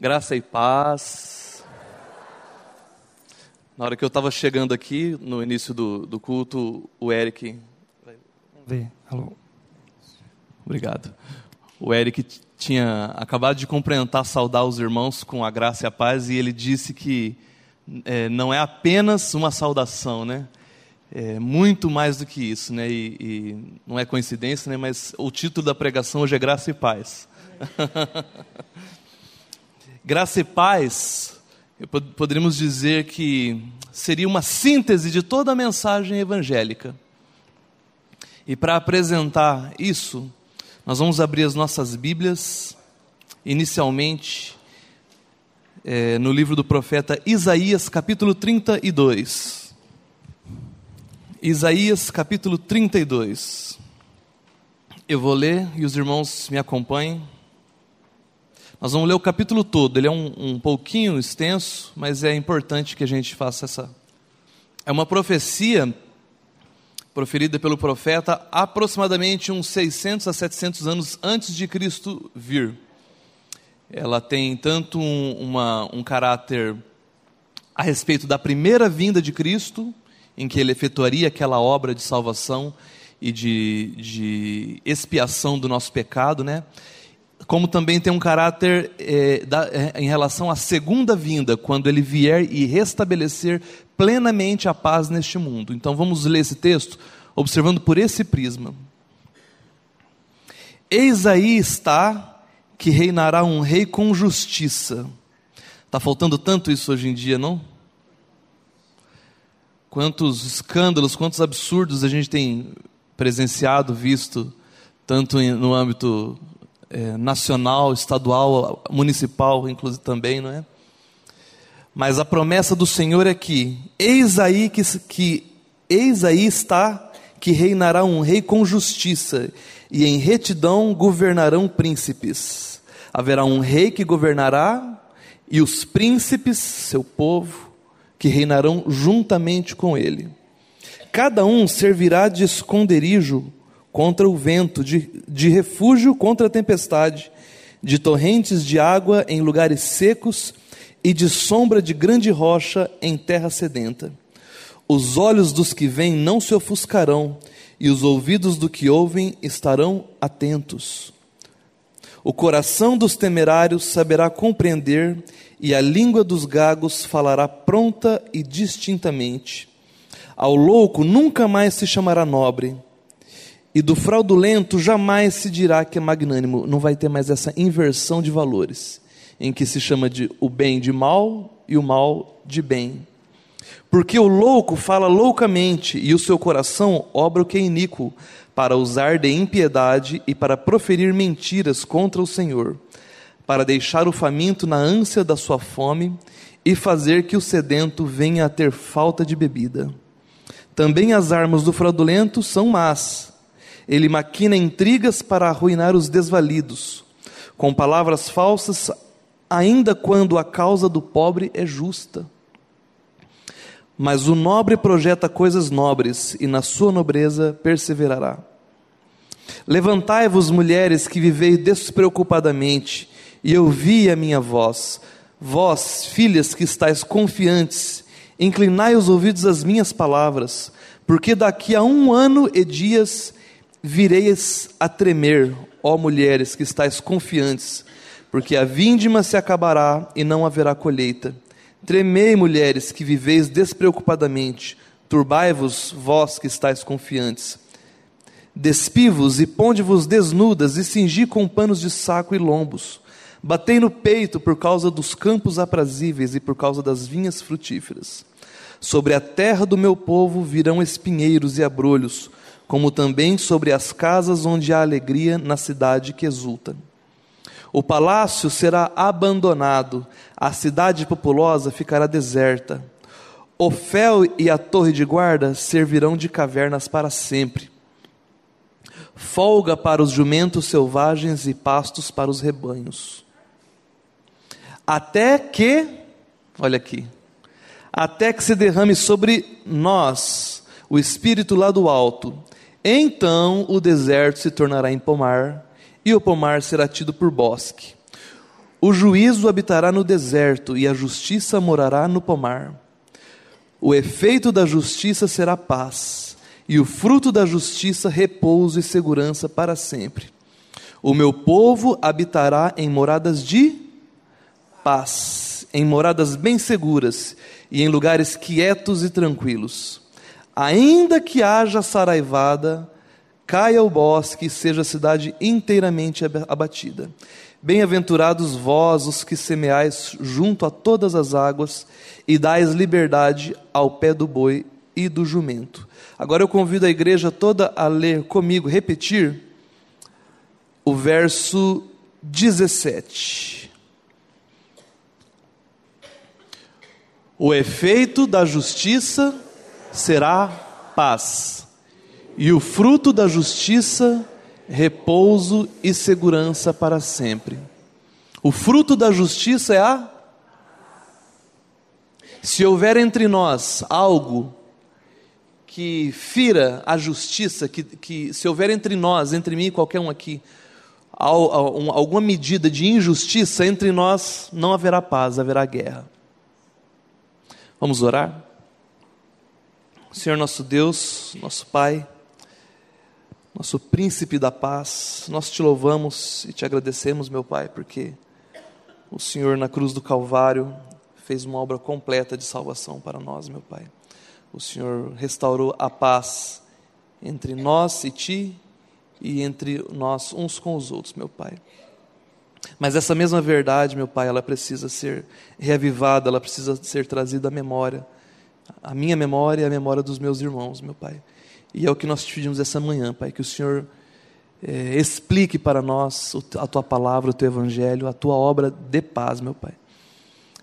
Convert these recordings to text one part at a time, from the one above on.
Graça e paz. Na hora que eu estava chegando aqui, no início do, do culto, o Eric. Ver, alô. Obrigado. O Eric tinha acabado de cumprimentar, saudar os irmãos com a graça e a paz, e ele disse que é, não é apenas uma saudação, né? É muito mais do que isso, né? E, e não é coincidência, né? Mas o título da pregação hoje é Graça e Paz. Graça e paz, poderíamos dizer que seria uma síntese de toda a mensagem evangélica. E para apresentar isso, nós vamos abrir as nossas Bíblias, inicialmente é, no livro do profeta Isaías, capítulo 32. Isaías, capítulo 32. Eu vou ler e os irmãos me acompanhem. Nós vamos ler o capítulo todo, ele é um, um pouquinho extenso, mas é importante que a gente faça essa. É uma profecia proferida pelo profeta aproximadamente uns 600 a 700 anos antes de Cristo vir. Ela tem tanto um, uma, um caráter a respeito da primeira vinda de Cristo, em que ele efetuaria aquela obra de salvação e de, de expiação do nosso pecado, né? Como também tem um caráter é, da, é, em relação à segunda vinda, quando ele vier e restabelecer plenamente a paz neste mundo. Então vamos ler esse texto observando por esse prisma. Eis aí está que reinará um rei com justiça. Está faltando tanto isso hoje em dia, não? Quantos escândalos, quantos absurdos a gente tem presenciado, visto, tanto no âmbito é, nacional, estadual, municipal, inclusive também, não é? Mas a promessa do Senhor é que, eis aí que, que eis aí está que reinará um rei com justiça, e em retidão governarão príncipes. Haverá um rei que governará, e os príncipes, seu povo, que reinarão juntamente com ele. Cada um servirá de esconderijo contra o vento, de, de refúgio contra a tempestade, de torrentes de água em lugares secos e de sombra de grande rocha em terra sedenta. Os olhos dos que vêm não se ofuscarão, e os ouvidos do que ouvem estarão atentos. O coração dos temerários saberá compreender, e a língua dos gagos falará pronta e distintamente. Ao louco nunca mais se chamará nobre e do fraudulento jamais se dirá que é magnânimo. Não vai ter mais essa inversão de valores, em que se chama de o bem de mal e o mal de bem. Porque o louco fala loucamente e o seu coração obra o que é iníquo, para usar de impiedade e para proferir mentiras contra o Senhor, para deixar o faminto na ânsia da sua fome e fazer que o sedento venha a ter falta de bebida. Também as armas do fraudulento são más ele maquina intrigas para arruinar os desvalidos, com palavras falsas, ainda quando a causa do pobre é justa. Mas o nobre projeta coisas nobres, e na sua nobreza perseverará. Levantai-vos, mulheres que viveis despreocupadamente, e ouvi a minha voz. Vós, filhas que estáis confiantes, inclinai os ouvidos às minhas palavras, porque daqui a um ano e dias Vireis a tremer, ó mulheres que estáis confiantes, porque a vindima se acabará e não haverá colheita. Tremei, mulheres que viveis despreocupadamente, turbai-vos, vós que estáis confiantes. Despivos e ponde-vos desnudas e cingi com panos de saco e lombos. Batei no peito por causa dos campos aprazíveis e por causa das vinhas frutíferas. Sobre a terra do meu povo virão espinheiros e abrolhos, como também sobre as casas onde há alegria na cidade que exulta. O palácio será abandonado, a cidade populosa ficará deserta. O fel e a torre de guarda servirão de cavernas para sempre. Folga para os jumentos selvagens e pastos para os rebanhos. Até que, olha aqui, até que se derrame sobre nós o Espírito lá do alto, então o deserto se tornará em pomar, e o pomar será tido por bosque. O juízo habitará no deserto e a justiça morará no pomar. O efeito da justiça será paz, e o fruto da justiça repouso e segurança para sempre. O meu povo habitará em moradas de paz, em moradas bem seguras e em lugares quietos e tranquilos. Ainda que haja saraivada, caia o bosque e seja a cidade inteiramente abatida. Bem-aventurados vós os que semeais junto a todas as águas e dais liberdade ao pé do boi e do jumento. Agora eu convido a igreja toda a ler comigo, repetir o verso 17. O efeito da justiça será paz, e o fruto da justiça, repouso e segurança para sempre. O fruto da justiça é a. Se houver entre nós algo que fira a justiça, que, que se houver entre nós, entre mim e qualquer um aqui, alguma medida de injustiça, entre nós não haverá paz, haverá guerra. Vamos orar? Senhor nosso Deus, nosso Pai, nosso príncipe da paz, nós te louvamos e te agradecemos, meu Pai, porque o Senhor na cruz do Calvário fez uma obra completa de salvação para nós, meu Pai. O Senhor restaurou a paz entre nós e ti e entre nós uns com os outros, meu Pai. Mas essa mesma verdade, meu Pai, ela precisa ser reavivada, ela precisa ser trazida à memória, a minha memória e a memória dos meus irmãos, meu Pai. E é o que nós te pedimos essa manhã, Pai, que o Senhor é, explique para nós a tua palavra, o teu evangelho, a tua obra de paz, meu Pai.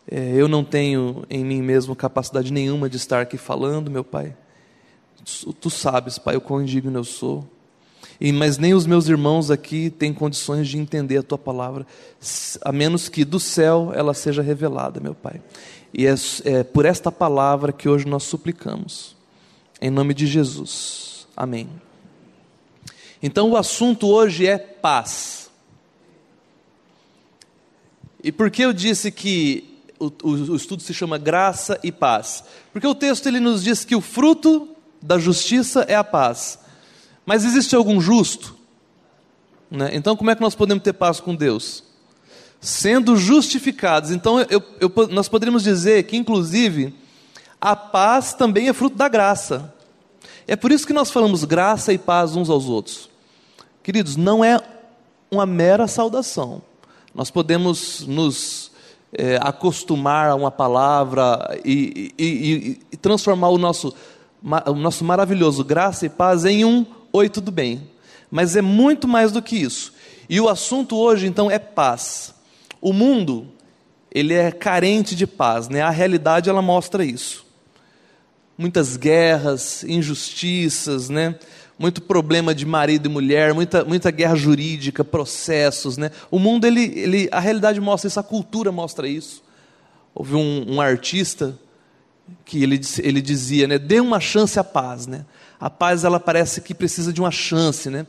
É, eu não tenho em mim mesmo capacidade nenhuma de estar aqui falando, meu Pai. Tu, tu sabes, Pai, o quão indigno eu sou. E, mas nem os meus irmãos aqui têm condições de entender a tua palavra, a menos que do céu ela seja revelada, meu Pai. E é, é por esta palavra que hoje nós suplicamos, em nome de Jesus. Amém. Então o assunto hoje é paz. E por que eu disse que o, o, o, estudo se chama graça e paz? Porque o texto ele nos diz que o fruto da justiça é a paz. Mas existe algum justo? Né? Então, como é que nós podemos ter paz com Deus? Sendo justificados. Então, eu, eu, nós poderíamos dizer que, inclusive, a paz também é fruto da graça. É por isso que nós falamos graça e paz uns aos outros. Queridos, não é uma mera saudação. Nós podemos nos é, acostumar a uma palavra e, e, e, e transformar o nosso, o nosso maravilhoso graça e paz em um oi, tudo bem. Mas é muito mais do que isso. E o assunto hoje, então, é paz. O mundo, ele é carente de paz, né? A realidade, ela mostra isso. Muitas guerras, injustiças, né? Muito problema de marido e mulher, muita, muita guerra jurídica, processos, né? O mundo, ele, ele, a realidade mostra isso, a cultura mostra isso. Houve um, um artista que ele, ele dizia, né? Dê uma chance à paz, né? a paz ela parece que precisa de uma chance, né?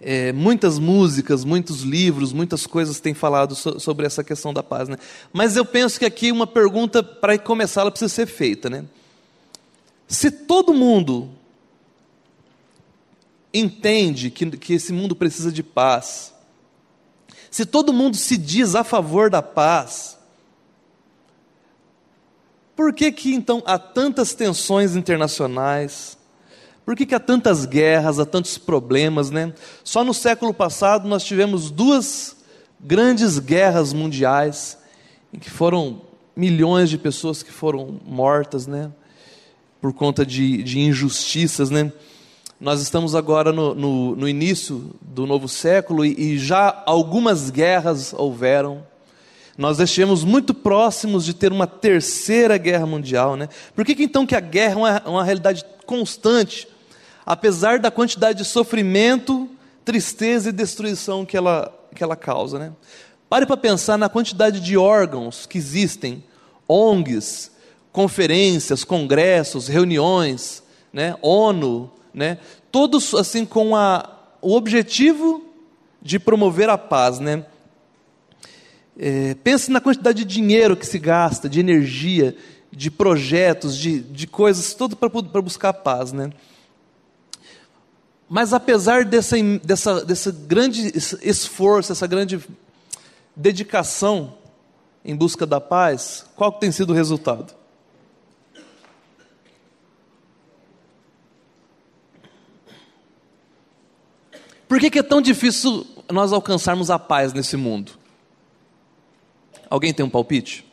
É, muitas músicas, muitos livros, muitas coisas têm falado so, sobre essa questão da paz, né? Mas eu penso que aqui uma pergunta para começar ela precisa ser feita, né? Se todo mundo entende que, que esse mundo precisa de paz, se todo mundo se diz a favor da paz, por que, que então há tantas tensões internacionais? Por que, que há tantas guerras, há tantos problemas, né? Só no século passado nós tivemos duas grandes guerras mundiais, em que foram milhões de pessoas que foram mortas, né? Por conta de, de injustiças, né? Nós estamos agora no, no, no início do novo século e, e já algumas guerras houveram. Nós estivemos muito próximos de ter uma terceira guerra mundial. Né? Por que, que então que a guerra é uma, uma realidade constante, apesar da quantidade de sofrimento, tristeza e destruição que ela, que ela causa? Né? Pare para pensar na quantidade de órgãos que existem, ONGs, conferências, congressos, reuniões, né? ONU, né? todos assim com a, o objetivo de promover a paz, né? É, pense na quantidade de dinheiro que se gasta, de energia, de projetos, de, de coisas, tudo para buscar paz, né? Mas apesar dessa, dessa, dessa grande esforço, essa grande dedicação em busca da paz, qual tem sido o resultado? Por que, que é tão difícil nós alcançarmos a paz nesse mundo? Alguém tem um palpite?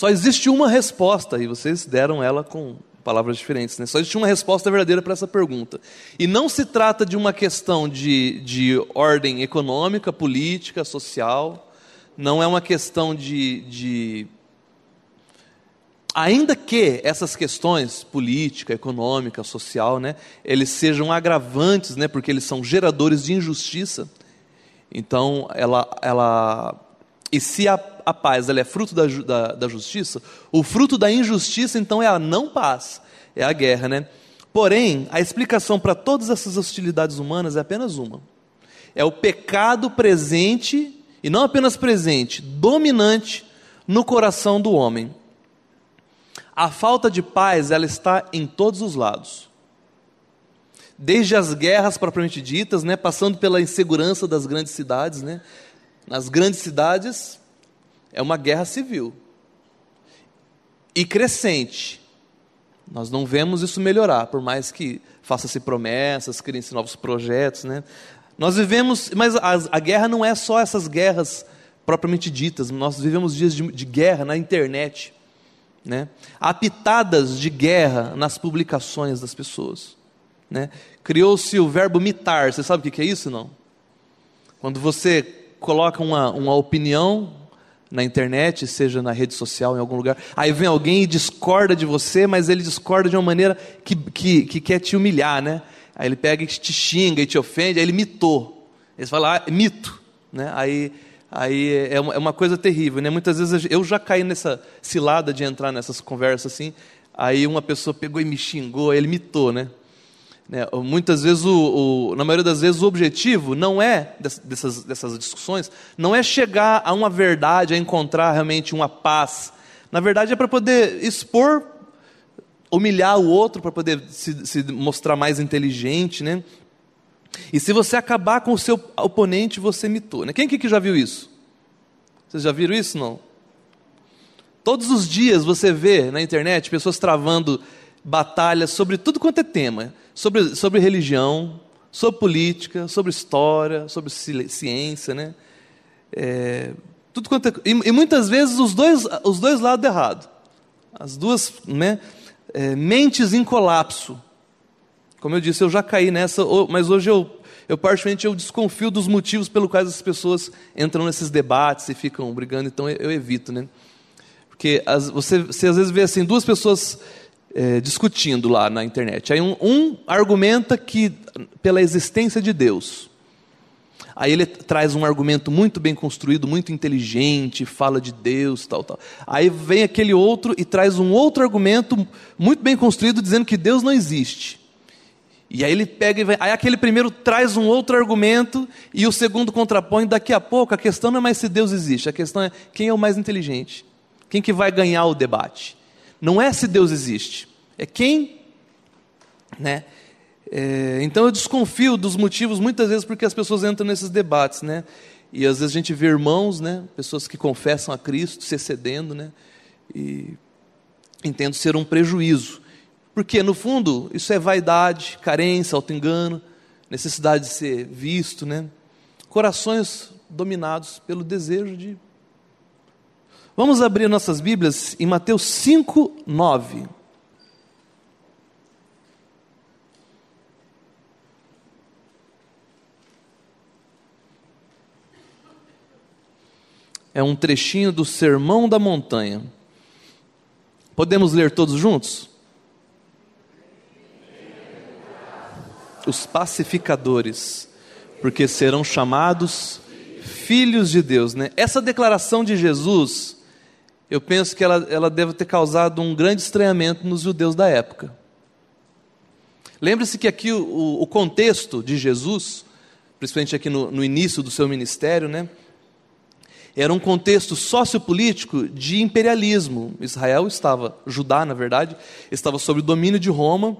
Só existe uma resposta, e vocês deram ela com palavras diferentes, né? Só existe uma resposta verdadeira para essa pergunta. E não se trata de uma questão de, de ordem econômica, política, social, não é uma questão de, de. Ainda que essas questões política, econômica, social, né, eles sejam agravantes, né, porque eles são geradores de injustiça. Então, ela, ela e se a, a paz é fruto da, da, da, justiça, o fruto da injustiça, então, é a não paz, é a guerra. Né? Porém, a explicação para todas essas hostilidades humanas é apenas uma: é o pecado presente, e não apenas presente, dominante no coração do homem. A falta de paz, ela está em todos os lados. Desde as guerras propriamente ditas, né, passando pela insegurança das grandes cidades, né, nas grandes cidades, é uma guerra civil. E crescente. Nós não vemos isso melhorar, por mais que faça-se promessas, criem-se novos projetos. Né? Nós vivemos, mas a, a, guerra não é só essas guerras propriamente ditas, nós vivemos dias de, de guerra na internet. Né? Há pitadas de guerra nas publicações das pessoas. Né? Criou-se o verbo mitar, você sabe o que é isso? Não? Quando você coloca uma, uma opinião na internet, seja na rede social, em algum lugar. Aí vem alguém e discorda de você, mas ele discorda de uma maneira que, que, que quer te humilhar, né? Aí ele pega e te xinga e te ofende, aí ele mitou. Ele fala, ah, mito. Né? Aí, aí é, uma, é uma coisa terrível. Né? Muitas vezes eu já caí nessa cilada de entrar nessas conversas assim. Aí uma pessoa pegou e me xingou, aí ele mitou, né? Né? Muitas vezes, o, o, na maioria das vezes, o objetivo não é, dessas, dessas discussões, não é chegar a uma verdade, a encontrar realmente uma paz. Na verdade, é para poder expor, humilhar o outro, para poder se, se mostrar mais inteligente. Né? E se você acabar com o seu oponente, você mitou. Né? Quem aqui que já viu isso? Vocês já viram isso? Não? Todos os dias você vê na internet pessoas travando batalhas sobre tudo quanto é tema sobre, sobre religião, sobre política, sobre história, sobre ciência, né? É, tudo quanto é, e, e, muitas vezes os dois, os dois lados errados. As duas né, é, mentes em colapso. Como eu disse, eu já caí nessa, mas hoje eu, eu particularmente eu desconfio dos motivos pelos quais as pessoas entram nesses debates e ficam brigando, então eu, eu evito, né? Porque as, você, você às vezes vê assim, duas pessoas é, discutindo lá na internet. Aí um, um argumenta que pela existência de Deus. Aí ele traz um argumento muito bem construído, muito inteligente, fala de Deus, tal, tal. Aí vem aquele outro e traz um outro argumento muito bem construído dizendo que Deus não existe. E aí ele pega e vem, aí aquele primeiro traz um outro argumento e o segundo contrapõe. Daqui a pouco a questão não é mais se Deus existe, a questão é quem é o mais inteligente, quem que vai ganhar o debate não é se Deus existe, é quem, né? É, então eu desconfio dos motivos muitas vezes porque as pessoas entram nesses debates, né? E às vezes a gente vê irmãos, né? Pessoas que confessam a Cristo se excedendo, né? E entendo ser um prejuízo, porque no fundo isso é vaidade, carência, auto-engano, necessidade de ser visto, né? Corações dominados pelo desejo de Vamos abrir nossas Bíblias em Mateus 5, 9. É um trechinho do Sermão da Montanha. Podemos ler todos juntos? Os pacificadores, porque serão chamados filhos de Deus, né? Essa declaração de Jesus eu penso que ela, ela deve ter causado um grande estranhamento nos judeus da época. Lembre-se que aqui o, o, contexto de Jesus, principalmente aqui no, no início do seu ministério, né, era um contexto sociopolítico de imperialismo. Israel estava, Judá, na verdade, estava sob o domínio de Roma,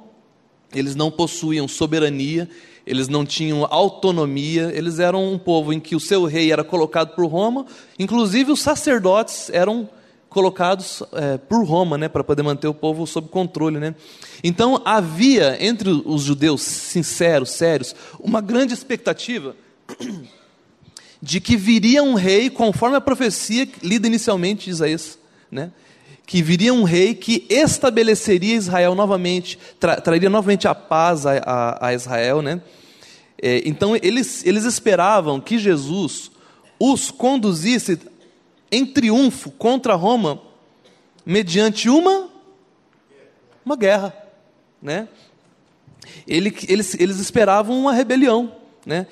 eles não possuíam soberania, eles não tinham autonomia, eles eram um povo em que o seu rei era colocado por Roma, inclusive os sacerdotes eram colocados é, por Roma, né, para poder manter o povo sob controle, né. Então havia entre os judeus sinceros, sérios, uma grande expectativa de que viria um rei, conforme a profecia lida inicialmente de Isaías, né, que viria um rei que estabeleceria Israel novamente, tra traria novamente a paz a, a, a Israel, né. É, então eles, eles esperavam que Jesus os conduzisse em triunfo contra Roma mediante uma uma guerra, né? Ele, eles, eles esperavam uma rebelião, né?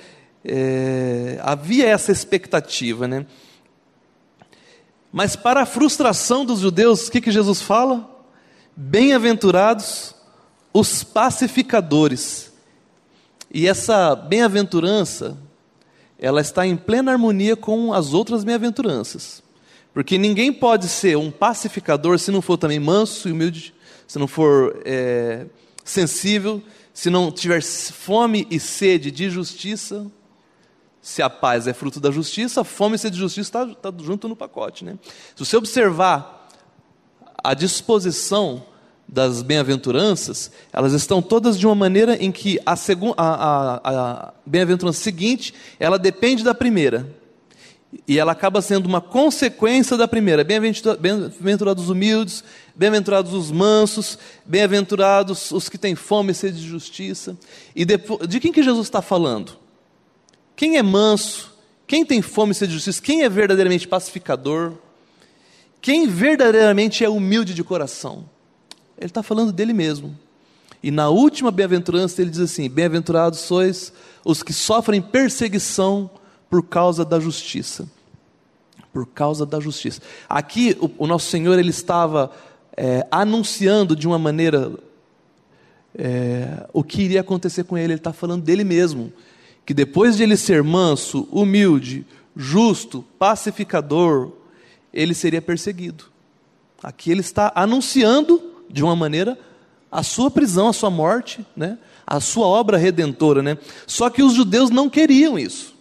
É, havia essa expectativa, né? Mas para a frustração dos judeus, o que, que Jesus fala? Bem-aventurados os pacificadores. E essa bem-aventurança, ela está em plena harmonia com as outras bem-aventuranças. Porque ninguém pode ser um pacificador se não for também manso e humilde, se não for é, sensível, se não tiver fome e sede de justiça. Se a paz é fruto da justiça, fome e sede de justiça está tá junto no pacote. Né? Se você observar a disposição das bem-aventuranças, elas estão todas de uma maneira em que a, a, a, a bem-aventurança seguinte, ela depende da primeira. E ela acaba sendo uma consequência da primeira. Bem-aventurados os humildes, bem-aventurados os mansos, bem-aventurados os que têm fome e sede de justiça. E depois, de quem que Jesus está falando? Quem é manso? Quem tem fome e sede de justiça? Quem é verdadeiramente pacificador? Quem verdadeiramente é humilde de coração? Ele está falando dele mesmo. E na última bem-aventurança ele diz assim: Bem-aventurados sois os que sofrem perseguição por causa da justiça. Por causa da justiça. Aqui o, o nosso Senhor ele estava é, anunciando de uma maneira é, o que iria acontecer com ele. Ele está falando dele mesmo, que depois de ele ser manso, humilde, justo, pacificador, ele seria perseguido. Aqui ele está anunciando de uma maneira a sua prisão, a sua morte, né? a sua obra redentora. Né? Só que os judeus não queriam isso.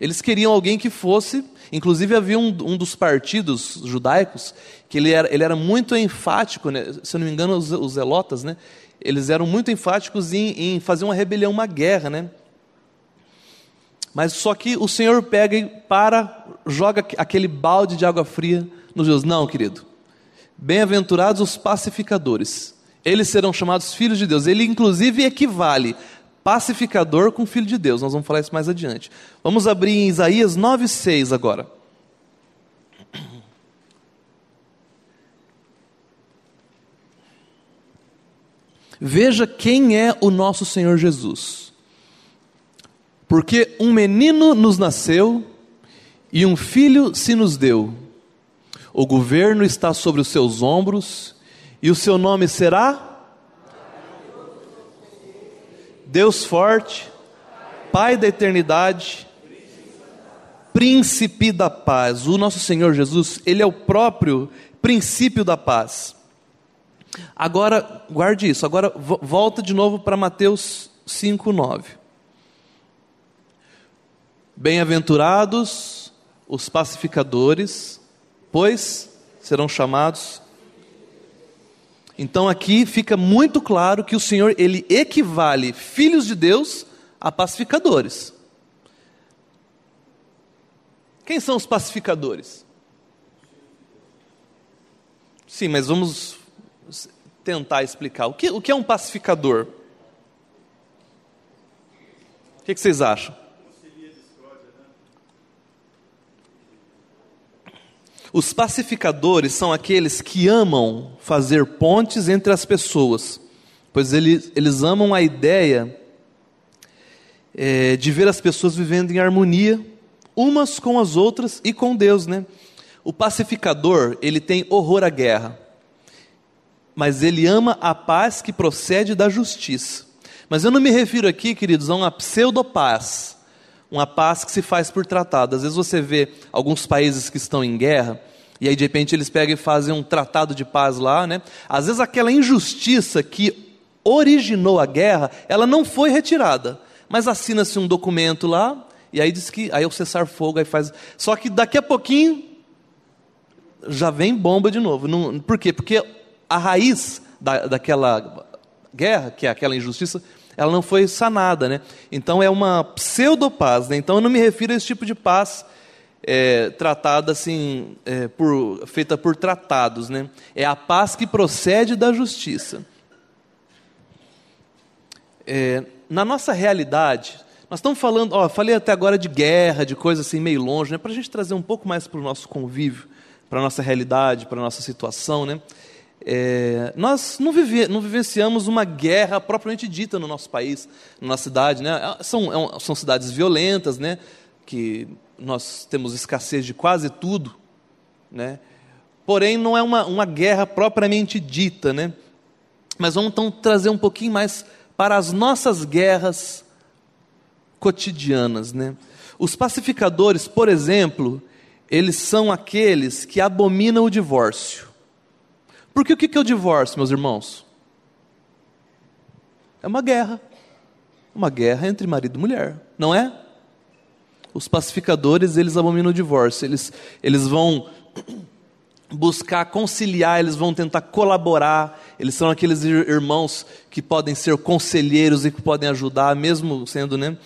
Eles queriam alguém que fosse. Inclusive, havia um, um dos partidos judaicos que ele era, ele era muito enfático, né? se eu não me engano, os, os zelotas, né? eles eram muito enfáticos em, em fazer uma rebelião, uma guerra. Né? Mas só que o Senhor pega e para, joga aquele balde de água fria nos judeus. Não, querido. Bem-aventurados os pacificadores. Eles serão chamados filhos de Deus. Ele, inclusive, equivale pacificador com filho de Deus. Nós vamos falar isso mais adiante. Vamos abrir em Isaías 9,6 agora. Veja quem é o nosso Senhor Jesus. Porque um menino nos nasceu e um filho se nos deu. O governo está sobre os seus ombros e o seu nome será Deus forte, Pai da eternidade, príncipe da paz. O nosso Senhor Jesus, ele é o próprio princípio da paz. Agora, guarde isso. Agora volta de novo para Mateus 5:9. Bem-aventurados os pacificadores, pois serão chamados então aqui fica muito claro que o Senhor ele equivale filhos de Deus a pacificadores. Quem são os pacificadores? Sim, mas vamos tentar explicar. O que, o que é um pacificador? O que, que vocês acham? Os pacificadores são aqueles que amam fazer pontes entre as pessoas, pois eles, eles amam a ideia é, de ver as pessoas vivendo em harmonia, umas com as outras e com Deus, né? O pacificador, ele tem horror à guerra, mas ele ama a paz que procede da justiça. Mas eu não me refiro aqui, queridos, a uma pseudopaz, uma paz que se faz por tratado. Às vezes você vê alguns países que estão em guerra, e aí de repente eles pegam e fazem um tratado de paz lá, né? Às vezes aquela injustiça que originou a guerra, ela não foi retirada, mas assina-se um documento lá, e aí diz que aí é o cessar fogo aí faz. Só que daqui a pouquinho já vem bomba de novo. Não, por quê? Porque a raiz da, daquela guerra, que é aquela injustiça, ela não foi sanada, né? Então é uma pseudo-paz, né? Então eu não me refiro a esse tipo de paz é, tratada assim, é, por, feita por tratados, né? É a paz que procede da justiça. É, na nossa realidade, nós estamos falando, ó, falei até agora de guerra, de coisas assim meio longe, né? Para a gente trazer um pouco mais para o nosso convívio, para a nossa realidade, para a nossa situação, né? É, nós não, vive, não, vivenciamos uma guerra propriamente dita no nosso país, na nossa cidade. Né? São, é são cidades violentas, né? que nós temos escassez de quase tudo. Né? Porém, não é uma, uma guerra propriamente dita. Né? Mas vamos então trazer um pouquinho mais para as nossas guerras cotidianas. Né? Os pacificadores, por exemplo, eles são aqueles que abominam o divórcio. Porque o que é o divórcio, meus irmãos? É uma guerra. Uma guerra entre marido e mulher, não é? Os pacificadores, eles abominam o divórcio. Eles, eles vão buscar conciliar, eles vão tentar colaborar. Eles são aqueles irmãos que podem ser conselheiros e que podem ajudar, mesmo sendo, né?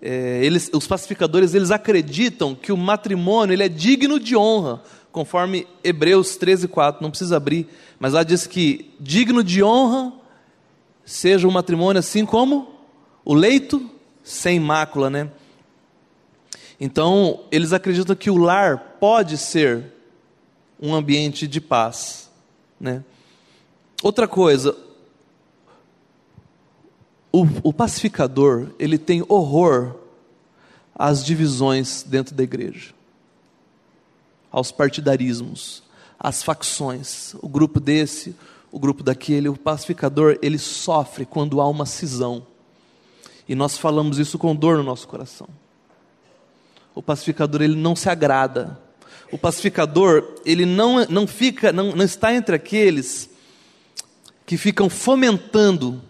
É, eles, os pacificadores, eles acreditam que o matrimônio ele é digno de honra conforme Hebreus 13, 4, não precisa abrir, mas lá diz que digno de honra seja o matrimônio assim como o leito sem mácula, né? Então, eles acreditam que o lar pode ser um ambiente de paz, né? Outra coisa, o, o pacificador, ele tem horror às divisões dentro da igreja aos partidarismos, às facções. O grupo desse, o grupo daquele, o pacificador, ele sofre quando há uma cisão. E nós falamos isso com dor no nosso coração. O pacificador, ele não se agrada. O pacificador, ele não, não fica, não, não está entre aqueles que ficam fomentando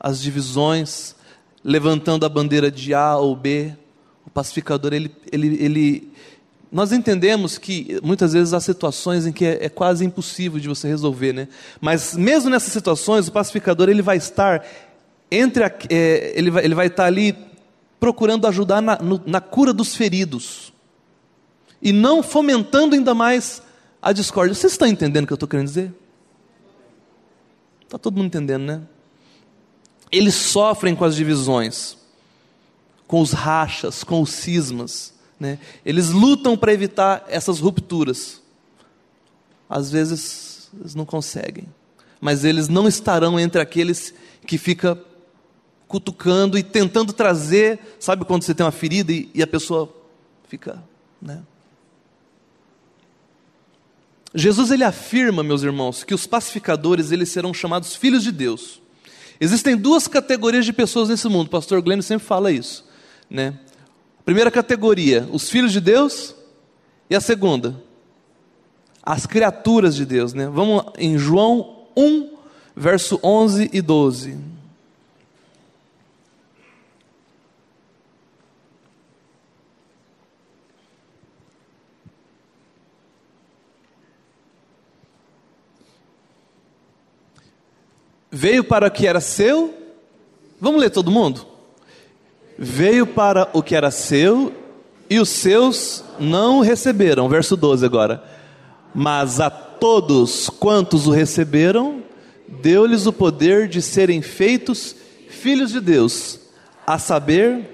as divisões, levantando a bandeira de A ou B. O pacificador, ele, ele, ele, nós entendemos que muitas vezes há situações em que é, é, quase impossível de você resolver, né? Mas mesmo nessas situações, o pacificador ele vai estar entre a, é, ele, vai, ele vai estar ali procurando ajudar na, no, na cura dos feridos e não fomentando ainda mais a discórdia. Vocês estão entendendo o que eu estou querendo dizer? Está todo mundo entendendo, né? Eles sofrem com as divisões, com os rachas, com os cismas. Né? Eles lutam para evitar essas rupturas. Às vezes eles não conseguem, mas eles não estarão entre aqueles que fica cutucando e tentando trazer, sabe quando você tem uma ferida e, e a pessoa fica, né? Jesus ele afirma, meus irmãos, que os pacificadores eles serão chamados filhos de Deus. Existem duas categorias de pessoas nesse mundo. O pastor Glenn sempre fala isso, né? Primeira categoria, os filhos de Deus. E a segunda, as criaturas de Deus. Né? Vamos em João 1, verso 11 e 12. Veio para o que era seu. Vamos ler todo mundo? Veio para o que era seu e os seus não o receberam. Verso 12 agora. Mas a todos quantos o receberam, deu-lhes o poder de serem feitos filhos de Deus, a saber.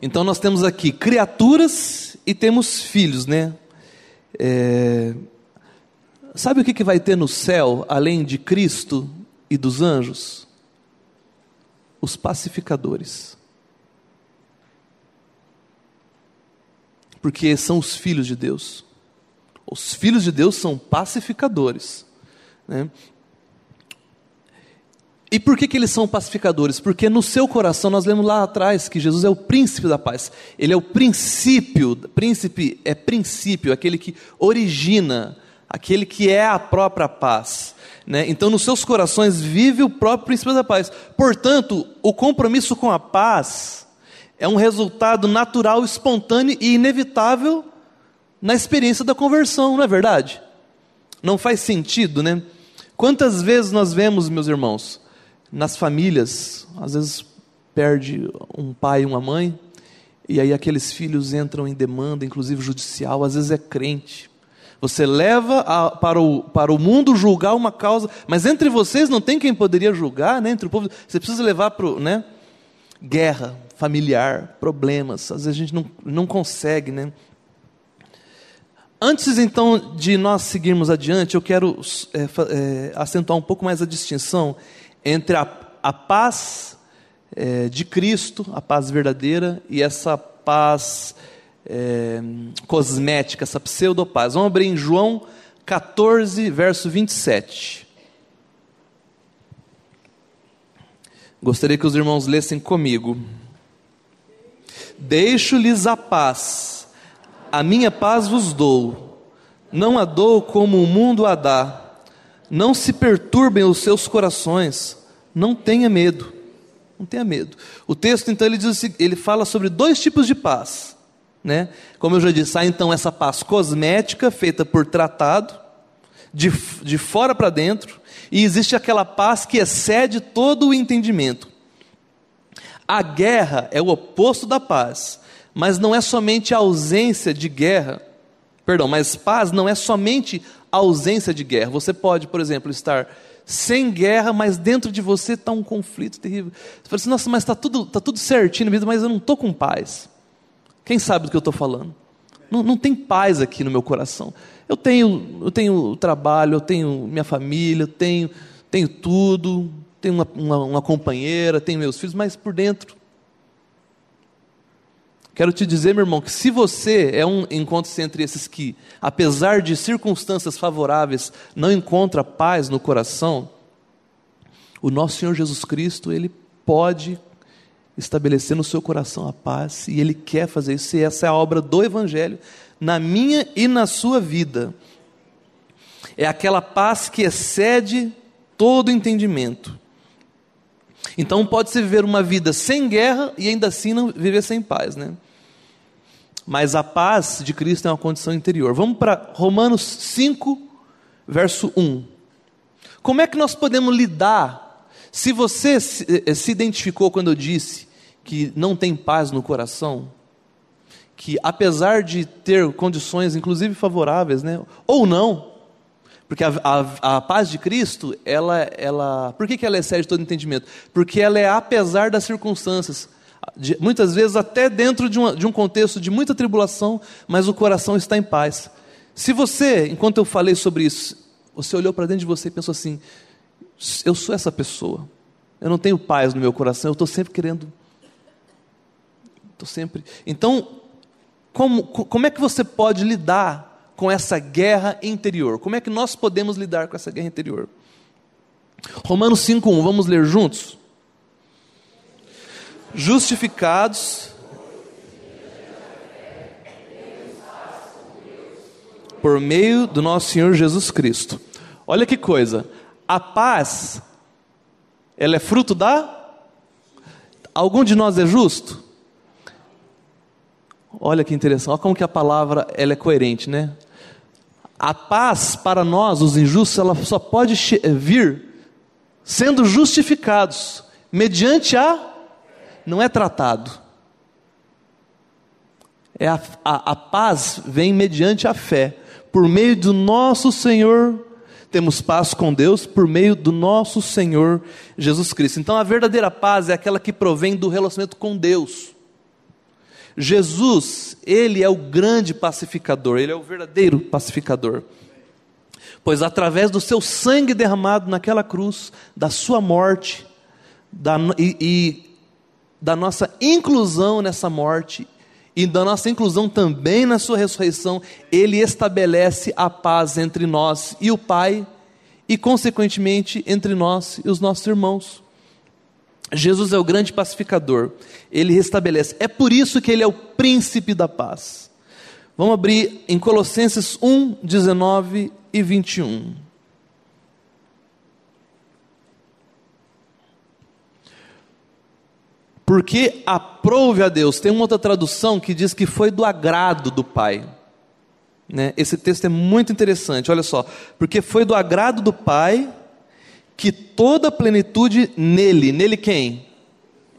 Então nós temos aqui criaturas e temos filhos, né? É... Sabe o que, que vai ter no céu além de Cristo e dos anjos? Os pacificadores. Porque são os filhos de Deus. Os filhos de Deus são pacificadores. Né? E por que, que eles são pacificadores? Porque no seu coração, nós lemos lá atrás que Jesus é o príncipe da paz. Ele é o princípio, príncipe é princípio, aquele que origina, aquele que é a própria paz. Né? Então, nos seus corações vive o próprio princípio da paz. Portanto, o compromisso com a paz é um resultado natural, espontâneo e inevitável na experiência da conversão, não é verdade? Não faz sentido, né? Quantas vezes nós vemos, meus irmãos, nas famílias, às vezes perde um pai e uma mãe, e aí aqueles filhos entram em demanda, inclusive judicial, às vezes é crente. Você leva a, para, o, para o mundo julgar uma causa, mas entre vocês não tem quem poderia julgar, né? Entre o povo, você precisa levar para né? guerra familiar, problemas. Às vezes a gente não, não consegue, né? Antes então de nós seguirmos adiante, eu quero é, é, acentuar um pouco mais a distinção entre a, a paz é, de Cristo, a paz verdadeira, e essa paz é, cosmética, essa pseudopaz. Vamos abrir em João 14, verso 27. Gostaria que os irmãos lessem comigo. Deixo-lhes a paz, a minha paz vos dou, não a dou como o mundo a dá. Não se perturbem os seus corações, não tenha medo. Não tenha medo. O texto então ele diz ele fala sobre dois tipos de paz, né? Como eu já disse, há então essa paz cosmética feita por tratado, de, de fora para dentro, e existe aquela paz que excede todo o entendimento. A guerra é o oposto da paz, mas não é somente a ausência de guerra. Perdão, mas paz não é somente a ausência de guerra. Você pode, por exemplo, estar sem guerra, mas dentro de você está um conflito terrível. Você fala assim, nossa, mas está tudo, tá tudo certinho na vida, mas eu não estou com paz. Quem sabe do que eu estou falando? Não, não tem paz aqui no meu coração. Eu tenho, eu tenho trabalho, eu tenho minha família, eu tenho, tenho tudo, tenho uma, uma, uma companheira, tenho meus filhos, mas por dentro Quero te dizer, meu irmão, que se você é um encontro entre esses que, apesar de circunstâncias favoráveis, não encontra paz no coração, o nosso Senhor Jesus Cristo, ele pode estabelecer no seu coração a paz e ele quer fazer isso, e essa é a obra do evangelho na minha e na sua vida. É aquela paz que excede todo entendimento. Então pode-se viver uma vida sem guerra e ainda assim não viver sem paz, né? mas a paz de Cristo é uma condição interior. Vamos para Romanos 5, verso 1. Como é que nós podemos lidar? Se você se, eh, identificou quando eu disse que não tem paz no coração, que apesar de ter condições, inclusive favoráveis, né, ou não, porque a, a, a, paz de Cristo, ela, ela, por que, que ela excede todo entendimento? Porque ela é apesar das circunstâncias de, muitas vezes até dentro de, uma, de um contexto de muita tribulação, mas o coração está em paz. Se você, enquanto eu falei sobre isso, você olhou para dentro de você e pensou assim: eu sou essa pessoa, eu não tenho paz no meu coração, eu estou sempre querendo. Estou sempre. Então, como, como é que você pode lidar com essa guerra interior? Como é que nós podemos lidar com essa guerra interior? Romanos 5,1, vamos ler juntos? justificados por meio do nosso Senhor Jesus Cristo. Olha que coisa, a paz, ela é fruto da. Algum de nós é justo? Olha que interessante, olha como que a palavra ela é coerente, né? A paz para nós, os injustos, ela só pode vir sendo justificados mediante a não é tratado. É a, a, a paz vem mediante a fé. Por meio do nosso Senhor, temos paz com Deus por meio do nosso Senhor Jesus Cristo. Então a verdadeira paz é aquela que provém do relacionamento com Deus. Jesus, ele é o grande pacificador, ele é o verdadeiro pacificador. Pois através do seu sangue derramado naquela cruz, da sua morte, da, e, e da nossa inclusão nessa morte e da nossa inclusão também na sua ressurreição, ele estabelece a paz entre nós e o Pai, e consequentemente entre nós e os nossos irmãos. Jesus é o grande pacificador, ele restabelece. É por isso que ele é o príncipe da paz. Vamos abrir em Colossenses 1, 19 e 21. Porque aprove a Deus. Tem uma outra tradução que diz que foi do agrado do Pai. Né? Esse texto é muito interessante, olha só. Porque foi do agrado do Pai que toda a plenitude nele, nele quem?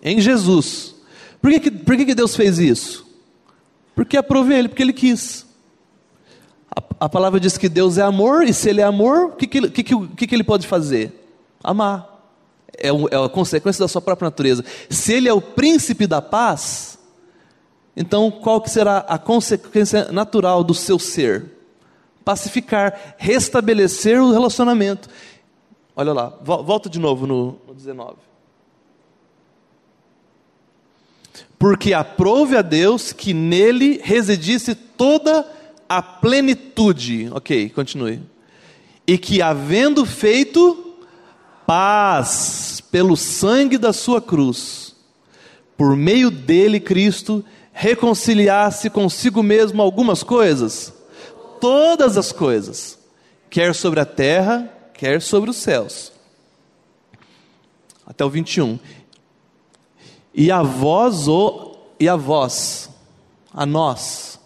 Em Jesus. Por que, que, por que, que Deus fez isso? Porque aprove ele, porque ele quis. A, a, palavra diz que Deus é amor, e se ele é amor, o que, que, que, que, que ele pode fazer? Amar é, é a consequência da sua própria natureza. Se ele é o príncipe da paz, então qual que será a consequência natural do seu ser? Pacificar, restabelecer o relacionamento. Olha lá, volta de novo no, no 19. Porque aprove a Deus que nele residisse toda a plenitude. Ok, continue. E que havendo feito paz pelo sangue da sua cruz, por meio dele, Cristo, reconciliasse consigo mesmo algumas coisas, todas as coisas, quer sobre a terra, quer sobre os céus. Até o 21. E a vós, o, e a vós, a nós,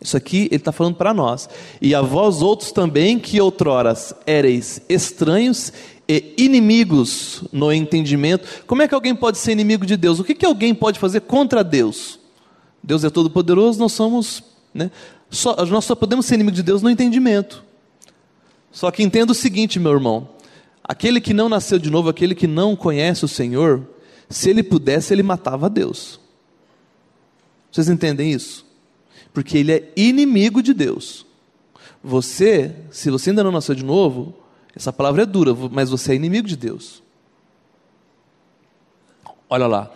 isso aqui ele está falando para nós. E a vós outros também, que outrora éreis estranhos e inimigos no entendimento. Como é que alguém pode ser inimigo de Deus? O que, que alguém pode fazer contra Deus? Deus é todo-poderoso, nós somos. Né, só, nós só podemos ser inimigo de Deus no entendimento. Só que entenda o seguinte, meu irmão: aquele que não nasceu de novo, aquele que não conhece o Senhor, se ele pudesse, ele matava Deus. Vocês entendem isso? Porque ele é inimigo de Deus. Você, se você ainda não nasceu de novo, essa palavra é dura, mas você é inimigo de Deus. Olha lá.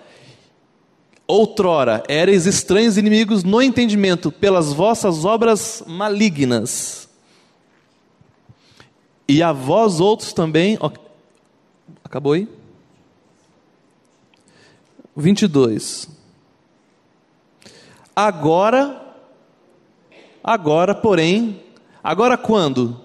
Outrora eres estranhos inimigos no entendimento pelas vossas obras malignas. E a vós outros também. Acabou aí? 22. Agora, agora, porém, agora quando?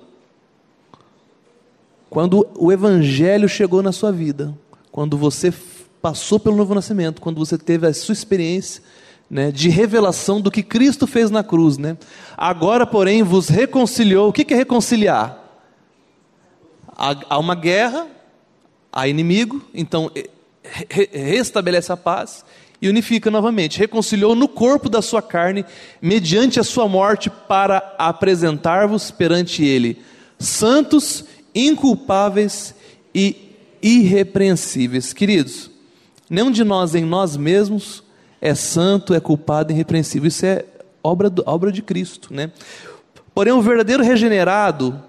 Quando o Evangelho chegou na sua vida, quando você passou pelo novo nascimento, quando você teve a sua experiência né, de revelação do que Cristo fez na cruz. Né? Agora, porém, vos reconciliou. O que é reconciliar? Há uma guerra, há inimigo, então restabelece a paz e unifica novamente. Reconciliou no corpo da sua carne, mediante a sua morte, para apresentar-vos perante Ele, santos inculpáveis e irrepreensíveis. Queridos, nenhum de nós em nós mesmos é santo, é culpado, irrepreensível. Isso é obra, do, obra de Cristo, né? Porém, o verdadeiro regenerado,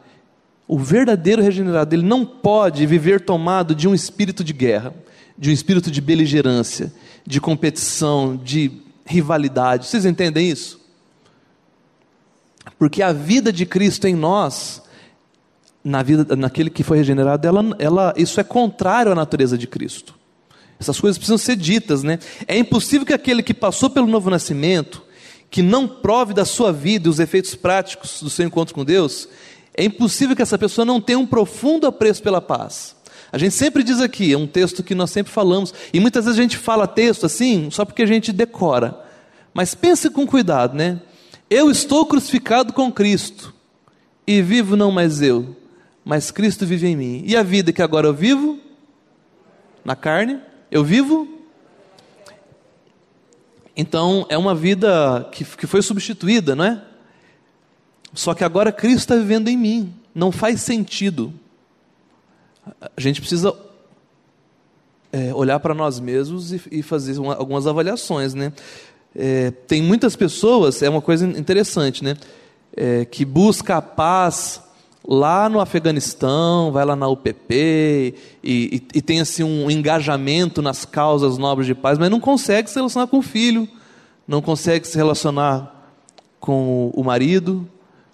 o verdadeiro regenerado, ele não pode viver tomado de um espírito de guerra, de um espírito de beligerância, de competição, de rivalidade. Vocês entendem isso? Porque a vida de Cristo em nós na vida, naquele que foi regenerado, ela, ela, isso é contrário à natureza de Cristo. Essas coisas precisam ser ditas, né? É impossível que aquele que passou pelo novo nascimento, que não prove da sua vida os efeitos práticos do seu encontro com Deus, é impossível que essa pessoa não tenha um profundo apreço pela paz. A gente sempre diz aqui, é um texto que nós sempre falamos, e muitas vezes a gente fala texto assim, só porque a gente decora. Mas pense com cuidado, né? Eu estou crucificado com Cristo, e vivo não mais eu, mas Cristo vive em mim. E a vida que agora eu vivo, na carne, eu vivo. Então, é uma vida que, que foi substituída, não é? Só que agora Cristo está vivendo em mim. Não faz sentido. A gente precisa é, olhar para nós mesmos e, e fazer uma, algumas avaliações, né? É, tem muitas pessoas, é uma coisa interessante, né? É, que busca a paz lá no Afeganistão, vai lá na UPP e, e, e, tem assim um engajamento nas causas nobres de paz, mas não consegue se relacionar com o filho, não consegue se relacionar com o marido,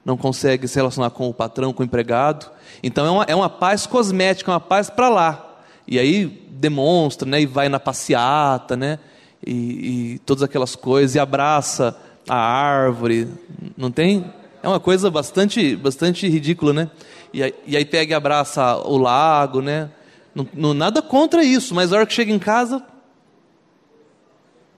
não consegue se relacionar com o patrão, com o empregado. Então é uma, é uma paz cosmética, uma paz para lá. E aí demonstra, né? E vai na passeata, né? E, e todas aquelas coisas, e abraça a árvore, não tem? É uma coisa bastante, bastante ridícula, né? E aí, e aí pega e abraça o lago, né? Não, não, nada contra isso, mas a hora que chega em casa,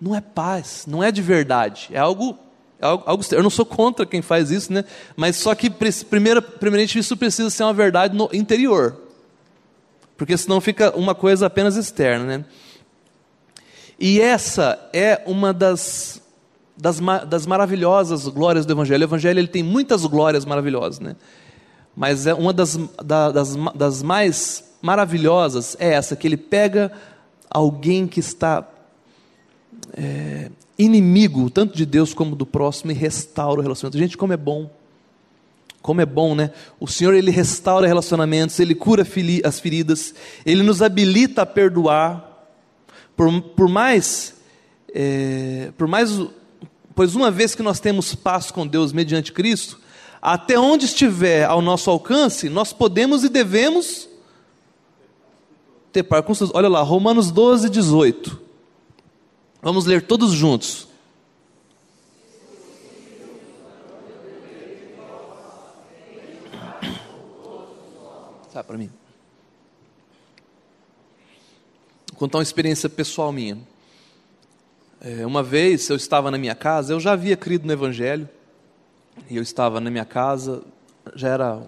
não é paz, não é de verdade, é algo é algo, eu não sou contra quem faz isso, né? Mas só que primeiro, primeiramente isso precisa ser uma verdade no interior, porque senão fica uma coisa apenas externa, né? E essa é uma das, das, das maravilhosas glórias do Evangelho. O Evangelho ele tem muitas glórias maravilhosas, né? Mas é uma das, das, das mais maravilhosas é essa que ele pega alguém que está é, inimigo, tanto de Deus como do próximo, e restaura o relacionamento. Gente, como é bom. Como é bom, né? O Senhor, Ele restaura relacionamentos, Ele cura as feridas, Ele nos habilita a perdoar. Por, por mais, é, por mais, pois uma vez que nós temos paz com Deus mediante Cristo, até onde estiver ao nosso alcance, nós podemos e devemos ter paz com Deus. Olha lá, Romanos 12, 18. Vamos ler todos juntos. Tá para mim. Vou contar uma experiência pessoal minha. É, uma vez eu estava na minha casa, eu já havia crido no Evangelho, e eu estava na minha casa, já era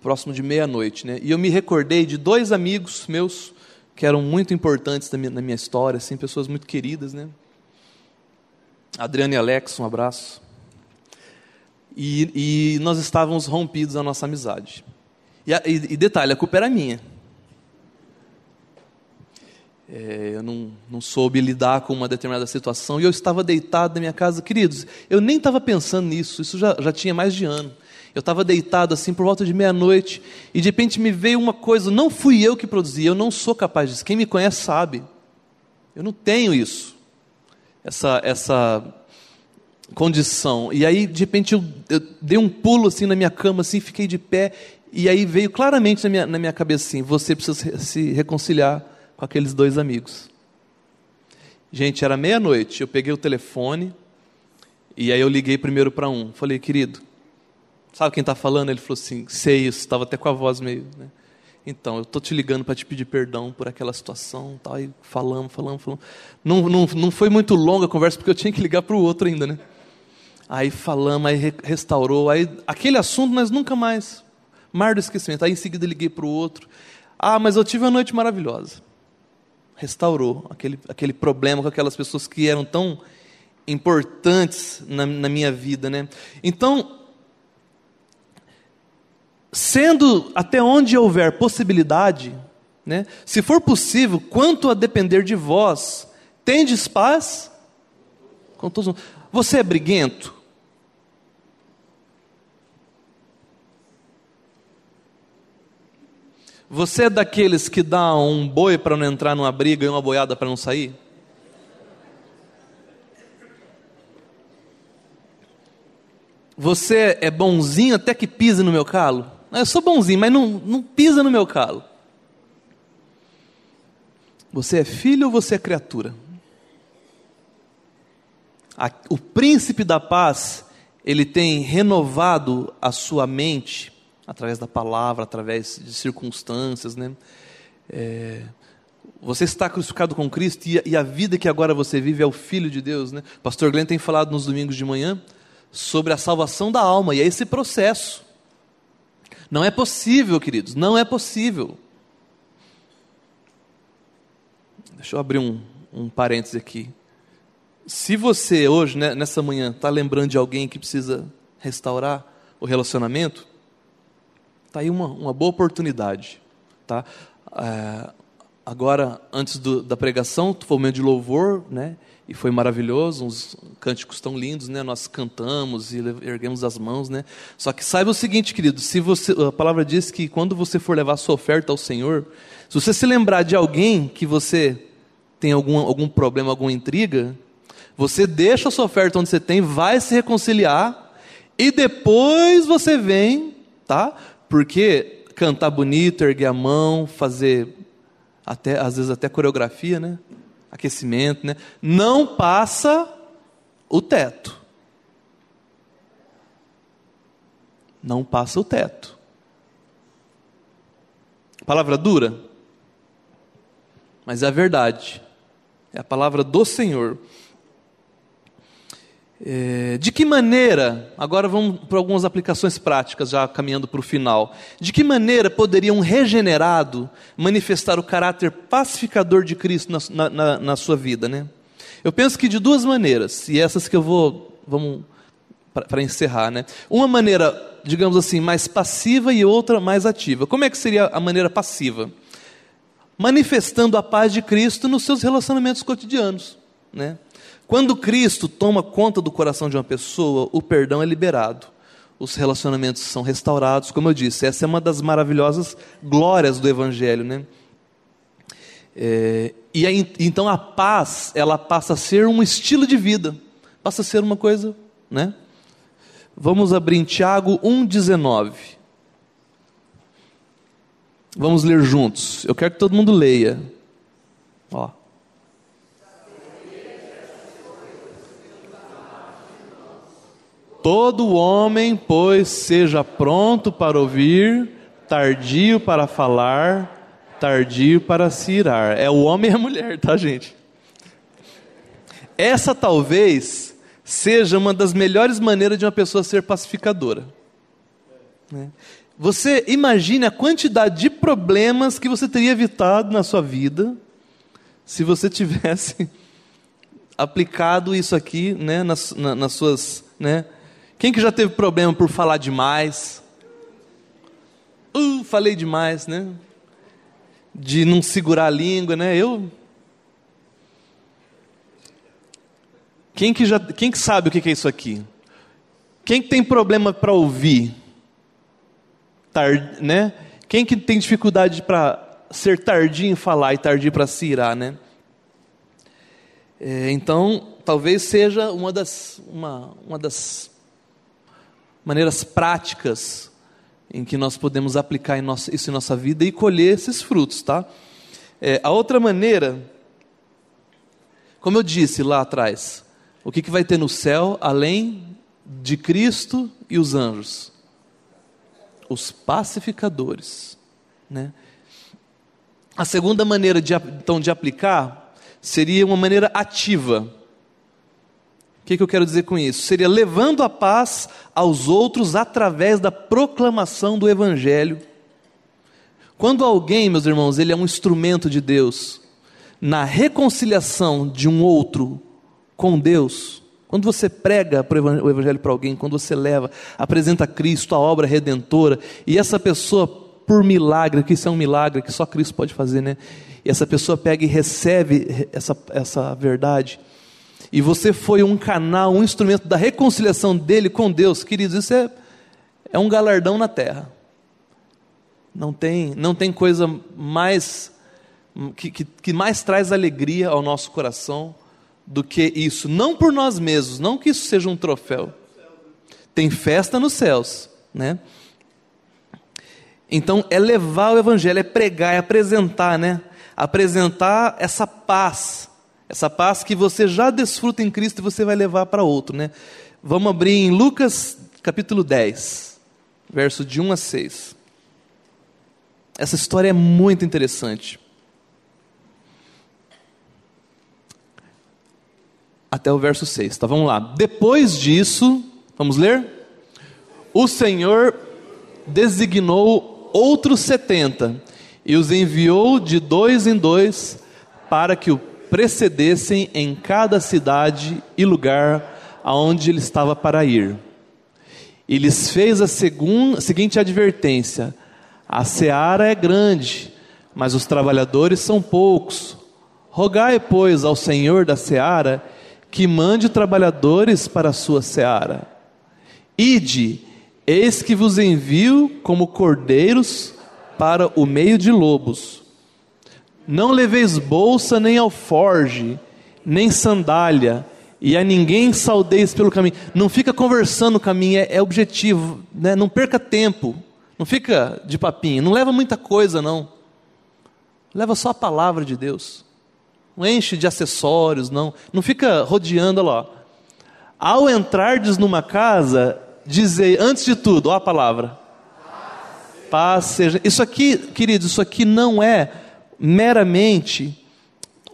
próximo de meia-noite, né? E eu me recordei de dois amigos meus que eram muito importantes na minha, na minha história, assim, pessoas muito queridas, né? Adriano e Alex, um abraço. E, e nós estávamos rompidos na nossa amizade. E, e, e detalhe, a culpa era minha. É, eu não, não soube lidar com uma determinada situação e eu estava deitado na minha casa. Queridos, eu nem estava pensando nisso, isso já, já tinha mais de ano. Eu estava deitado assim por volta de meia-noite e de repente me veio uma coisa, não fui eu que produzi, eu não sou capaz disso. Quem me conhece sabe. Eu não tenho isso. Essa essa condição. E aí de repente eu, eu dei um pulo assim na minha cama assim, fiquei de pé e aí veio claramente na minha, na minha cabeça assim, você precisa se reconciliar com aqueles dois amigos. Gente, era meia-noite, eu peguei o telefone e aí eu liguei primeiro para um. Falei, querido, Sabe quem está falando? Ele falou assim, sei isso, estava até com a voz meio. Né? Então, eu estou te ligando para te pedir perdão por aquela situação. Tal, e falamos, falamos, falamos. Não, não, não foi muito longa a conversa, porque eu tinha que ligar para o outro ainda, né? Aí falamos, aí restaurou, aí aquele assunto nós nunca mais. Mar do esquecimento. Aí em seguida liguei para o outro. Ah, mas eu tive uma noite maravilhosa. Restaurou aquele, aquele problema com aquelas pessoas que eram tão importantes na, na minha vida, né? Então, sendo até onde houver possibilidade, né, se for possível, quanto a depender de vós, tendes paz com todos. Você é briguento? Você é daqueles que dá um boi para não entrar numa briga e uma boiada para não sair? Você é bonzinho até que pisa no meu calo? Eu sou bonzinho, mas não, não pisa no meu calo. Você é filho ou você é criatura? o príncipe da paz, ele tem renovado a sua mente através da palavra, através de circunstâncias, né? É, você está crucificado com Cristo e e a, vida que agora você vive é o Filho de Deus, né? Pastor Glenn tem falado nos domingos de manhã sobre a salvação da alma e é esse processo. Não é possível, queridos, não é possível. Deixa eu abrir um, um parêntese aqui. Se você hoje, né, nessa manhã, está lembrando de alguém que precisa restaurar o relacionamento, está aí uma, uma boa oportunidade. Tá? É, agora, antes do, da pregação, foi um momento de louvor, né? E foi maravilhoso, uns cânticos tão lindos, né? Nós cantamos e erguemos as mãos, né? Só que saiba o seguinte, querido, se você, a palavra diz que quando você for levar sua oferta ao Senhor, se você se lembrar de alguém que você tem algum, algum problema, alguma intriga, Você deixa a sua oferta onde você tem, vai se reconciliar e depois você vem, tá? Porque cantar bonito, erguer a mão, fazer até às vezes até coreografia, né? Aquecimento, né? Não passa o teto. Não passa o teto. Palavra dura, mas é a verdade. É a palavra do Senhor. É, de que maneira, agora vamos para algumas aplicações práticas, já caminhando para o final. De que maneira poderia um regenerado manifestar o caráter pacificador de Cristo na, na, na sua vida, né? Eu penso que de duas maneiras, e essas que eu vou, vamos, para encerrar, né? Uma maneira, digamos assim, mais passiva e outra mais ativa. Como é que seria a maneira passiva? Manifestando a paz de Cristo nos seus relacionamentos cotidianos, né? Quando Cristo toma conta do coração de uma pessoa, o perdão é liberado, os relacionamentos são restaurados, como eu disse, essa é uma das maravilhosas glórias do Evangelho, né? É, e aí, então a paz, ela passa a ser um estilo de vida, passa a ser uma coisa, né? Vamos abrir em Tiago 1,19. Vamos ler juntos. Eu quero que todo mundo leia. Ó. Todo homem, pois, seja pronto para ouvir, tardio para falar, tardio para se irar. É o homem e a mulher, tá, gente? Essa talvez seja uma das melhores maneiras de uma pessoa ser pacificadora. Né? Você imagine a quantidade de problemas que você teria evitado na sua vida se você tivesse aplicado isso aqui né, nas, nas suas. Né, quem que já teve problema por falar demais? Uh, falei demais, né? De não segurar a língua, né? Eu. Quem que, já, quem que sabe o que é isso aqui? Quem que tem problema para ouvir? Tard, né? Quem que tem dificuldade para ser tardio em falar e tardio para se irar, né? É, então, talvez seja uma das, uma, uma das maneiras práticas em que nós podemos aplicar isso em nossa vida e colher esses frutos, tá? É, a outra maneira, como eu disse lá atrás, o que, que vai ter no céu além de Cristo e os anjos? Os pacificadores, né? A segunda maneira de, então de aplicar seria uma maneira ativa que, que eu quero dizer com isso? Seria levando a paz aos outros através da proclamação do Evangelho. Quando alguém, meus irmãos, ele é um instrumento de Deus na reconciliação de um outro com Deus, quando você prega o Evangelho para alguém, quando você leva, apresenta Cristo, a obra redentora, e essa pessoa, por milagre, que isso é um milagre que só Cristo pode fazer, né? E essa pessoa pega e recebe essa, essa verdade e você foi um canal, um instrumento da reconciliação dele com Deus, queridos, isso é, é um galardão na terra. Não tem, não tem coisa mais que, que, que mais traz alegria ao nosso coração do que isso. Não por nós mesmos, não que isso seja um troféu. Tem festa nos céus, né? Então é levar o evangelho, é pregar, é apresentar, né? Apresentar essa paz essa paz que você já desfruta em Cristo e você vai levar para outro, né? Vamos abrir em Lucas capítulo 10, verso de 1 a 6. Essa história é muito interessante. Até o verso 6, tá? Vamos lá. Depois disso, vamos ler? O Senhor designou outros setenta e os enviou de dois em dois para que o precedessem em cada cidade e lugar aonde ele estava para ir. E lhes fez a segunda, seguinte advertência: A seara é grande, mas os trabalhadores são poucos. Rogai, pois, ao Senhor da seara que mande trabalhadores para a sua seara. Ide, eis que vos envio como cordeiros para o meio de lobos. Não leveis bolsa nem alforge, nem sandália, e a ninguém saudeis pelo caminho. Não fica conversando no caminho, é, é objetivo, né? não perca tempo, não fica de papinho, não leva muita coisa não, leva só a palavra de Deus, não enche de acessórios, não, não fica rodeando lá. Ao entrardes numa casa, dizei antes de tudo, ó a palavra, paz seja. Isso aqui, queridos, isso aqui não é meramente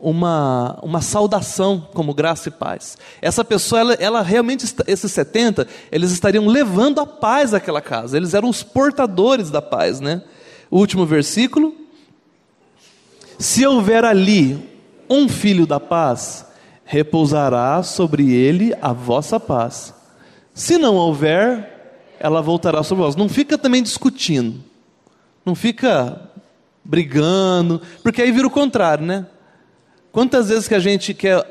uma, uma saudação como graça e paz. Essa pessoa, ela, ela realmente, esses 70, eles estariam levando a paz àquela casa, eles eram os portadores da paz, né? O último versículo. Se houver ali um filho da paz, repousará sobre ele a vossa paz. Se não houver, ela voltará sobre vós. Não fica também discutindo, não fica brigando, porque aí vira o contrário, né? Quantas vezes que a gente quer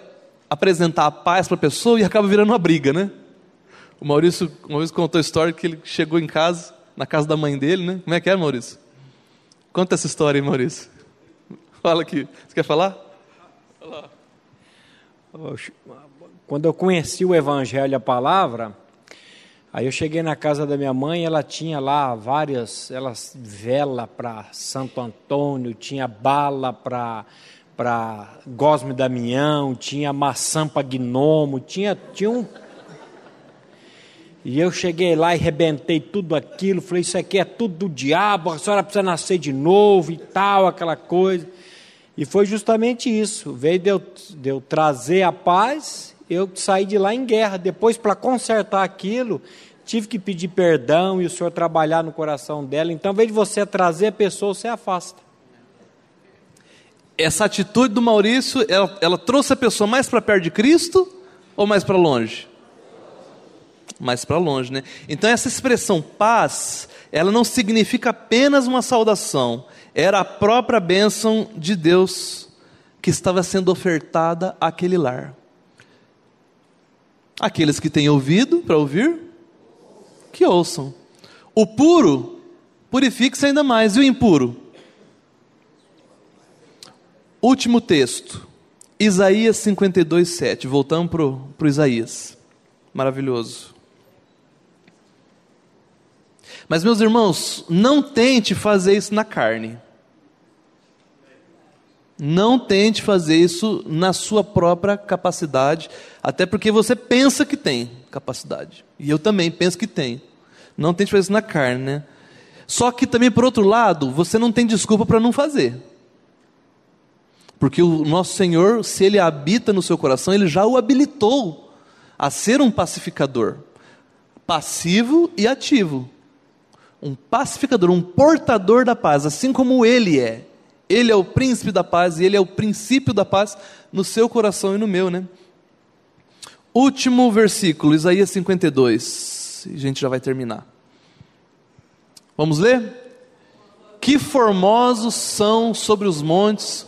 apresentar a paz para a pessoa e acaba virando uma briga, né? O Maurício uma vez contou a história que ele chegou em casa, na casa da mãe dele, né? Como é que é, Maurício? Conta essa história aí, Maurício. Fala aqui. Você quer falar? Fala. Quando eu conheci o Evangelho, a palavra, aí eu cheguei na casa da minha mãe, ela tinha lá várias, elas vela para Santo Antônio, tinha bala para para Gosme Damião, tinha maçã para gnomo, tinha, tinha um. E eu cheguei lá e rebentei tudo aquilo, falei, isso aqui é tudo do diabo, a senhora precisa nascer de novo e tal, aquela coisa. E foi justamente isso, veio de eu, de eu trazer a paz, eu saí de lá em guerra. Depois, para consertar aquilo, tive que pedir perdão e o senhor trabalhar no coração dela. Então, ao invés de você trazer a pessoa, você afasta essa atitude do Maurício, ela, ela trouxe a pessoa mais para perto de Cristo ou mais para longe? Mais para longe, né? Então essa expressão paz, ela não significa apenas uma saudação, era a própria bênção de Deus que estava sendo ofertada àquele lar. Aqueles que têm ouvido para ouvir, que ouçam. O puro, purifique-se ainda mais, e o impuro? Último texto, Isaías 52, 7. Voltamos para o Isaías. Maravilhoso. Mas, meus irmãos, não tente fazer isso na carne. Não tente fazer isso na sua própria capacidade, até porque você pensa que tem capacidade. E eu também penso que tem. Não tente fazer isso na carne, né? Só que também, por outro lado, você não tem desculpa para não fazer. Porque o nosso Senhor, se Ele habita no seu coração, Ele já o habilitou a ser um pacificador, passivo e ativo. Um pacificador, um portador da paz, assim como Ele é. Ele é o príncipe da paz e Ele é o princípio da paz no seu coração e no meu, né? Último versículo, Isaías 52. A gente já vai terminar. Vamos ler? Que formosos são sobre os montes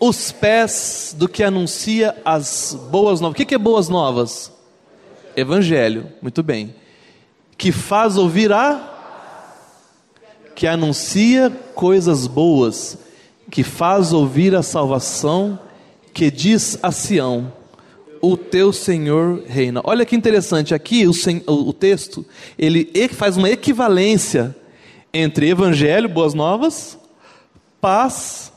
os pés do que anuncia as boas novas. O que é boas novas? Evangelho, muito bem. Que faz ouvir a. Que anuncia coisas boas. Que faz ouvir a salvação. Que diz a Sião: O teu Senhor reina. Olha que interessante, aqui o, o texto, ele faz uma equivalência entre Evangelho, boas novas, paz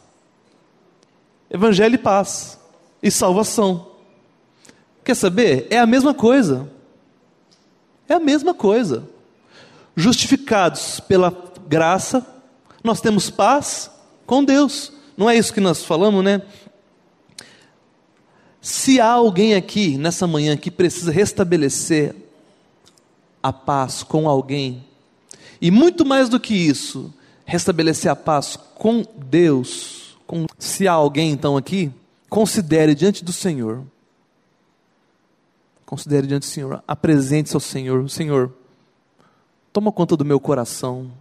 Evangelho e paz e salvação. Quer saber? É a mesma coisa. É a mesma coisa. Justificados pela graça, nós temos paz com Deus. Não é isso que nós falamos, né? Se há alguém aqui nessa manhã que precisa restabelecer a paz com alguém, e muito mais do que isso, restabelecer a paz com Deus, se há alguém então aqui, considere diante do Senhor. Considere diante do Senhor, apresente-se ao Senhor. Senhor, toma conta do meu coração.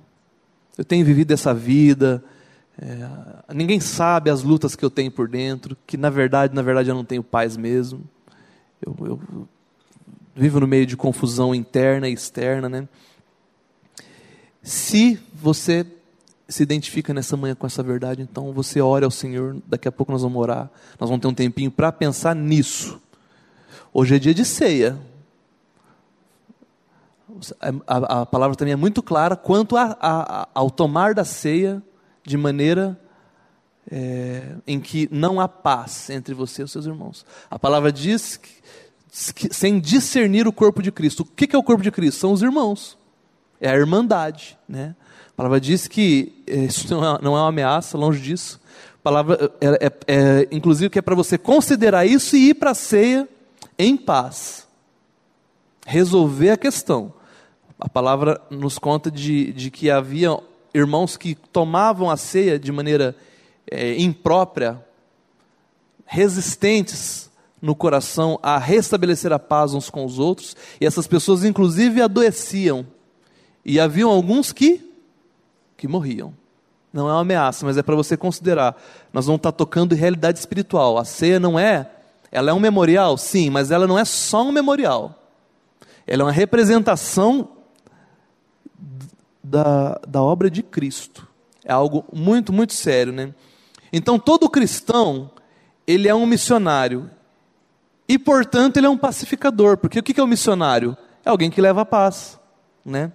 Eu tenho vivido essa vida. É, ninguém sabe as lutas que eu tenho por dentro, que na verdade, na verdade eu não tenho paz mesmo. Eu, eu vivo no meio de confusão interna e externa, né? Se você se identifica nessa manhã com essa verdade, então você ore ao Senhor. Daqui a pouco nós vamos orar. Nós vamos ter um tempinho para pensar nisso. Hoje é dia de ceia. A, a, palavra também é muito clara quanto a, ao tomar da ceia de maneira é, em que não há paz entre você e os seus irmãos. A palavra diz que, que, sem discernir o corpo de Cristo. O que, que é o corpo de Cristo? São os irmãos. É a irmandade. Né? A palavra diz que é, isso não é, não é uma ameaça, longe disso. A palavra é, é, é inclusive que é para você considerar isso e ir para a ceia em paz. Resolver a questão. A palavra nos conta de, de que havia irmãos que tomavam a ceia de maneira é, imprópria, resistentes no coração a restabelecer a paz uns com os outros, e essas pessoas, inclusive, adoeciam. E haviam alguns que, que morriam. Não é uma ameaça, mas é para você considerar. Nós vamos estar tocando em realidade espiritual. A ceia não é. Ela é um memorial? Sim, mas ela não é só um memorial. Ela é uma representação da, da obra de Cristo. É algo muito, muito sério, né? Então, todo cristão, ele é um missionário. E, portanto, ele é um pacificador. Porque o que é o um missionário? É alguém que leva a paz, né?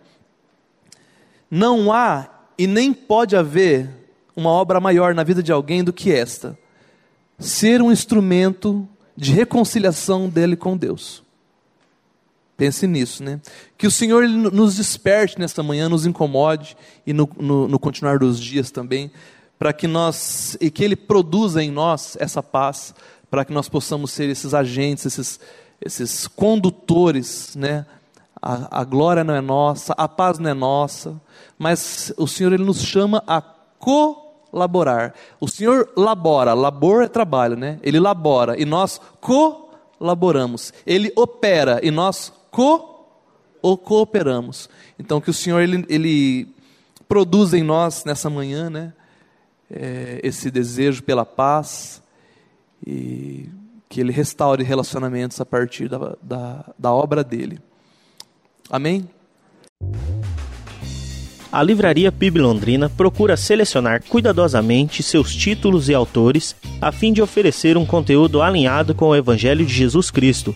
Não há e nem pode haver uma obra maior na vida de alguém do que esta: ser um instrumento de reconciliação dele com Deus. Pense nisso, né? Que o Senhor nos desperte nesta manhã, nos incomode e no, no, no continuar dos dias também, para que nós e que Ele produza em nós essa paz, para que nós possamos ser esses agentes, esses, esses condutores, né? A, a glória não é nossa, a paz não é nossa, mas o Senhor ele nos chama a colaborar. O Senhor labora, labor é trabalho, né? Ele labora e nós colaboramos. Ele opera e nós co ou cooperamos. Então que o Senhor ele, ele produza em nós nessa manhã, né, é, esse desejo pela paz e que ele restaure relacionamentos a partir da, da, da obra dele. Amém? A Livraria PIB Londrina procura selecionar cuidadosamente seus títulos e autores a fim de oferecer um conteúdo alinhado com o Evangelho de Jesus Cristo